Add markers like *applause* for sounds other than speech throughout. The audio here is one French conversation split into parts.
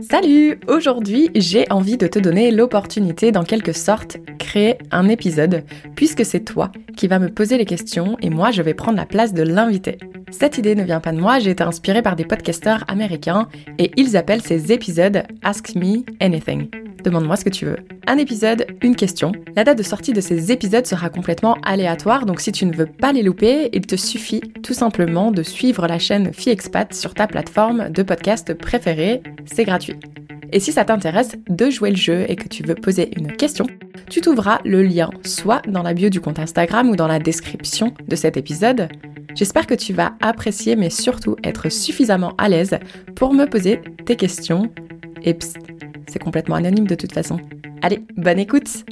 Salut Aujourd'hui, j'ai envie de te donner l'opportunité d'en quelque sorte créer un épisode, puisque c'est toi qui vas me poser les questions et moi je vais prendre la place de l'invité. Cette idée ne vient pas de moi, j'ai été inspirée par des podcasteurs américains et ils appellent ces épisodes Ask Me Anything. Demande-moi ce que tu veux. Un épisode, une question. La date de sortie de ces épisodes sera complètement aléatoire, donc si tu ne veux pas les louper, il te suffit tout simplement de suivre la chaîne FiExpat sur ta plateforme de podcast préférée. C'est gratuit. Et si ça t'intéresse de jouer le jeu et que tu veux poser une question, tu trouveras le lien soit dans la bio du compte Instagram ou dans la description de cet épisode. J'espère que tu vas apprécier mais surtout être suffisamment à l'aise pour me poser tes questions. Et psst, c'est complètement anonyme de toute façon. Allez, bonne écoute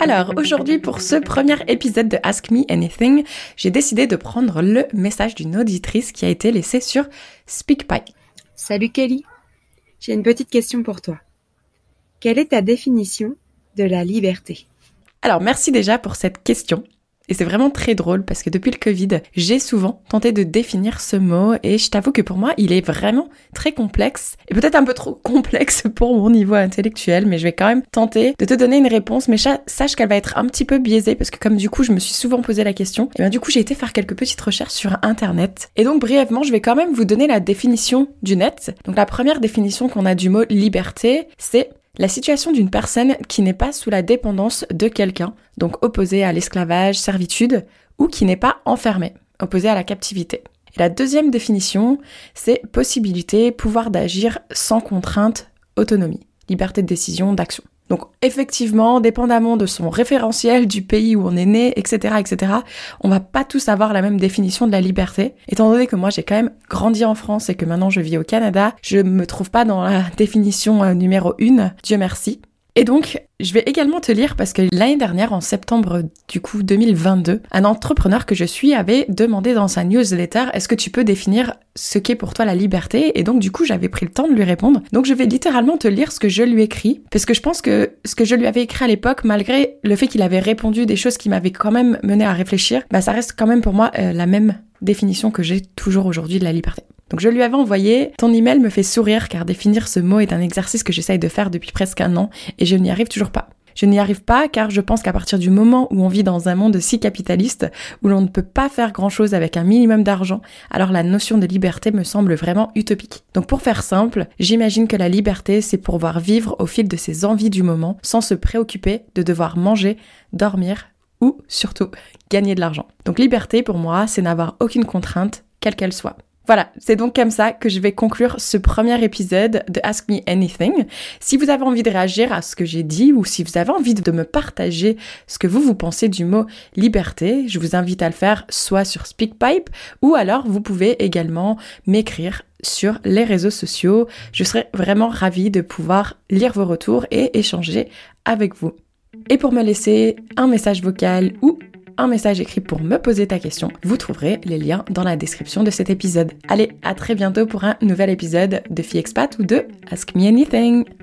alors aujourd'hui pour ce premier épisode de Ask Me Anything, j'ai décidé de prendre le message d'une auditrice qui a été laissé sur SpeakPipe. Salut Kelly, j'ai une petite question pour toi. Quelle est ta définition de la liberté? Alors merci déjà pour cette question. Et c'est vraiment très drôle parce que depuis le Covid, j'ai souvent tenté de définir ce mot et je t'avoue que pour moi, il est vraiment très complexe et peut-être un peu trop *laughs* complexe pour mon niveau intellectuel, mais je vais quand même tenter de te donner une réponse, mais sache qu'elle va être un petit peu biaisée parce que comme du coup, je me suis souvent posé la question, et bien du coup, j'ai été faire quelques petites recherches sur internet. Et donc brièvement, je vais quand même vous donner la définition du net. Donc la première définition qu'on a du mot liberté, c'est la situation d'une personne qui n'est pas sous la dépendance de quelqu'un, donc opposée à l'esclavage, servitude, ou qui n'est pas enfermée, opposée à la captivité. Et la deuxième définition, c'est possibilité, pouvoir d'agir sans contrainte, autonomie, liberté de décision, d'action. Donc effectivement, dépendamment de son référentiel, du pays où on est né, etc., etc., on va pas tous avoir la même définition de la liberté. Étant donné que moi j'ai quand même grandi en France et que maintenant je vis au Canada, je me trouve pas dans la *laughs* définition euh, numéro une, Dieu merci. Et donc, je vais également te lire parce que l'année dernière, en septembre du coup 2022, un entrepreneur que je suis avait demandé dans sa newsletter est-ce que tu peux définir ce qu'est pour toi la liberté? Et donc du coup, j'avais pris le temps de lui répondre. Donc je vais littéralement te lire ce que je lui écris parce que je pense que ce que je lui avais écrit à l'époque, malgré le fait qu'il avait répondu des choses qui m'avaient quand même mené à réfléchir, bah ça reste quand même pour moi euh, la même définition que j'ai toujours aujourd'hui de la liberté. Donc je lui avais envoyé Ton email me fait sourire car définir ce mot est un exercice que j'essaye de faire depuis presque un an et je n'y arrive toujours pas. Je n'y arrive pas car je pense qu'à partir du moment où on vit dans un monde si capitaliste, où l'on ne peut pas faire grand chose avec un minimum d'argent, alors la notion de liberté me semble vraiment utopique. Donc pour faire simple, j'imagine que la liberté c'est pouvoir vivre au fil de ses envies du moment sans se préoccuper de devoir manger, dormir ou surtout gagner de l'argent. Donc liberté pour moi c'est n'avoir aucune contrainte, quelle qu'elle soit. Voilà, c'est donc comme ça que je vais conclure ce premier épisode de Ask Me Anything. Si vous avez envie de réagir à ce que j'ai dit ou si vous avez envie de me partager ce que vous vous pensez du mot liberté, je vous invite à le faire soit sur SpeakPipe ou alors vous pouvez également m'écrire sur les réseaux sociaux. Je serai vraiment ravie de pouvoir lire vos retours et échanger avec vous. Et pour me laisser un message vocal ou un message écrit pour me poser ta question. Vous trouverez les liens dans la description de cet épisode. Allez, à très bientôt pour un nouvel épisode de Expat ou de Ask Me Anything.